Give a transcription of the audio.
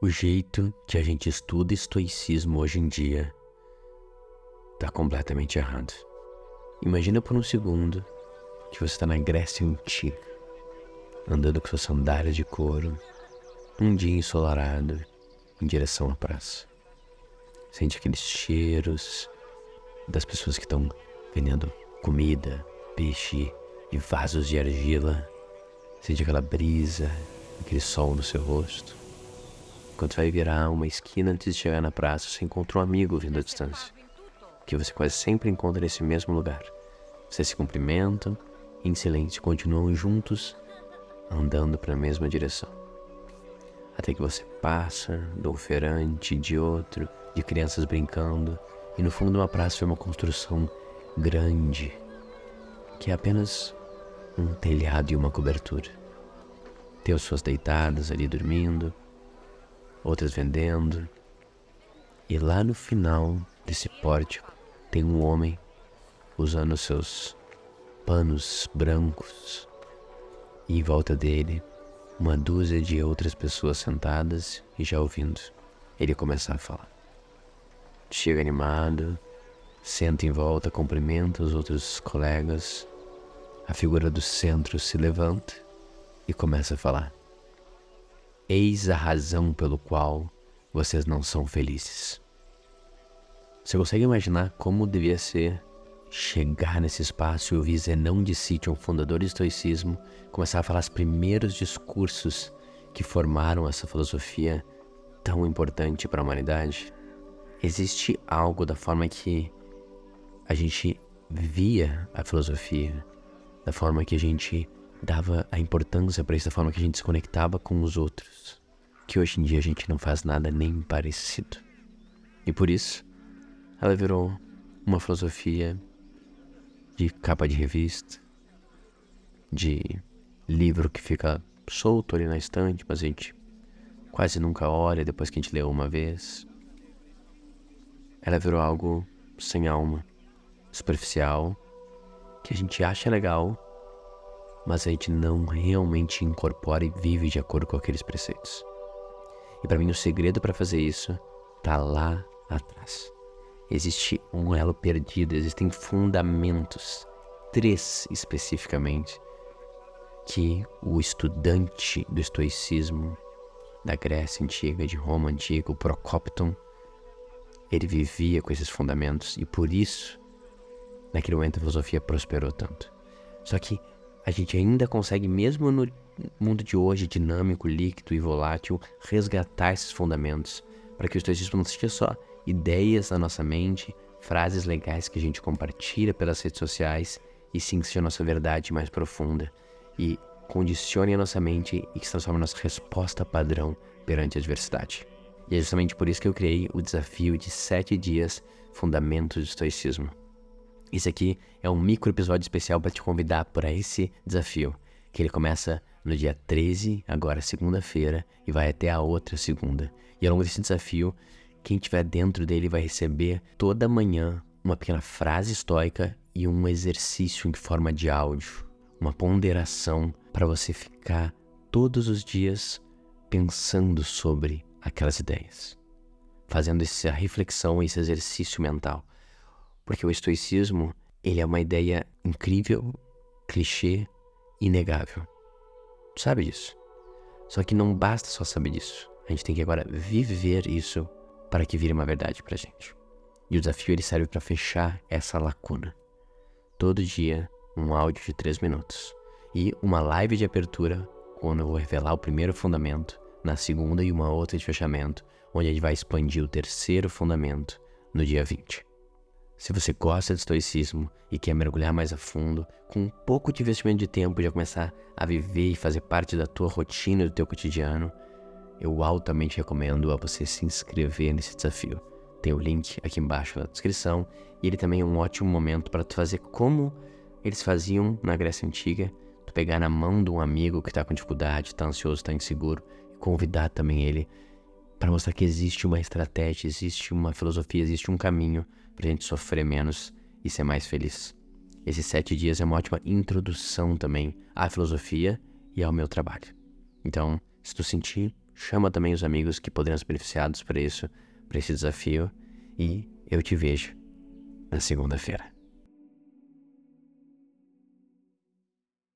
O jeito que a gente estuda estoicismo hoje em dia está completamente errado. Imagina por um segundo que você está na Grécia Antiga, andando com suas sandálias de couro, um dia ensolarado, em direção à praça. Sente aqueles cheiros das pessoas que estão vendendo comida, peixe e vasos de argila. Sente aquela brisa, aquele sol no seu rosto. Quando você vai virar uma esquina antes de chegar na praça, você encontra um amigo vindo à distância, que você quase sempre encontra nesse mesmo lugar. Vocês se cumprimentam e em silêncio continuam juntos, andando para a mesma direção. Até que você passa de um de outro, de crianças brincando, e no fundo de uma praça é uma construção grande, que é apenas um telhado e uma cobertura. Tem as pessoas deitadas ali dormindo, outras vendendo. E lá no final desse pórtico tem um homem usando seus panos brancos e em volta dele uma dúzia de outras pessoas sentadas e já ouvindo ele começar a falar. Chega animado, senta em volta, cumprimenta os outros colegas. A figura do centro se levanta e começa a falar. Eis a razão pelo qual vocês não são felizes. Você consegue imaginar como devia ser chegar nesse espaço e ouvir Zenão de Sítio, um fundador do estoicismo, começar a falar os primeiros discursos que formaram essa filosofia tão importante para a humanidade? Existe algo da forma que a gente via a filosofia, da forma que a gente dava a importância para isso da forma que a gente se conectava com os outros, que hoje em dia a gente não faz nada nem parecido. E por isso, ela virou uma filosofia de capa de revista, de livro que fica solto ali na estante, mas a gente quase nunca olha depois que a gente leu uma vez. Ela virou algo sem alma, superficial, que a gente acha legal, mas a gente não realmente incorpora e vive de acordo com aqueles preceitos. E para mim o segredo para fazer isso tá lá atrás. Existe um elo perdido, existem fundamentos, três especificamente, que o estudante do estoicismo da Grécia antiga, de Roma antiga, o Procopton, ele vivia com esses fundamentos e por isso, naquele momento, a filosofia prosperou tanto. Só que a gente ainda consegue, mesmo no mundo de hoje, dinâmico, líquido e volátil, resgatar esses fundamentos para que o estoicismo não seja só ideias na nossa mente, frases legais que a gente compartilha pelas redes sociais, e sim que seja a nossa verdade mais profunda e condicione a nossa mente e que se transforme a nossa resposta padrão perante a adversidade. E é justamente por isso que eu criei o desafio de sete dias Fundamentos do Estoicismo. Esse aqui é um micro episódio especial para te convidar para esse desafio, que ele começa no dia 13, agora segunda-feira, e vai até a outra segunda. E ao longo desse desafio, quem estiver dentro dele vai receber toda manhã uma pequena frase estoica e um exercício em forma de áudio, uma ponderação para você ficar todos os dias pensando sobre aquelas ideias, fazendo essa reflexão, esse exercício mental. Porque o estoicismo, ele é uma ideia incrível, clichê, inegável. Tu sabe disso. Só que não basta só saber disso. A gente tem que agora viver isso para que vire uma verdade pra gente. E o desafio ele serve para fechar essa lacuna. Todo dia, um áudio de 3 minutos. E uma live de abertura, quando eu vou revelar o primeiro fundamento, na segunda e uma outra de fechamento, onde a gente vai expandir o terceiro fundamento no dia 20. Se você gosta de estoicismo e quer mergulhar mais a fundo, com um pouco de investimento de tempo já começar a viver e fazer parte da tua rotina, do teu cotidiano, eu altamente recomendo a você se inscrever nesse desafio. Tem o link aqui embaixo na descrição e ele também é um ótimo momento para tu fazer como eles faziam na Grécia Antiga, tu pegar na mão de um amigo que está com dificuldade, está ansioso, está inseguro, e convidar também ele para mostrar que existe uma estratégia, existe uma filosofia, existe um caminho para a gente sofrer menos e ser mais feliz. Esses sete dias é uma ótima introdução também à filosofia e ao meu trabalho. Então, se tu sentir, chama também os amigos que poderiam ser beneficiados por isso, por esse desafio, e eu te vejo na segunda-feira.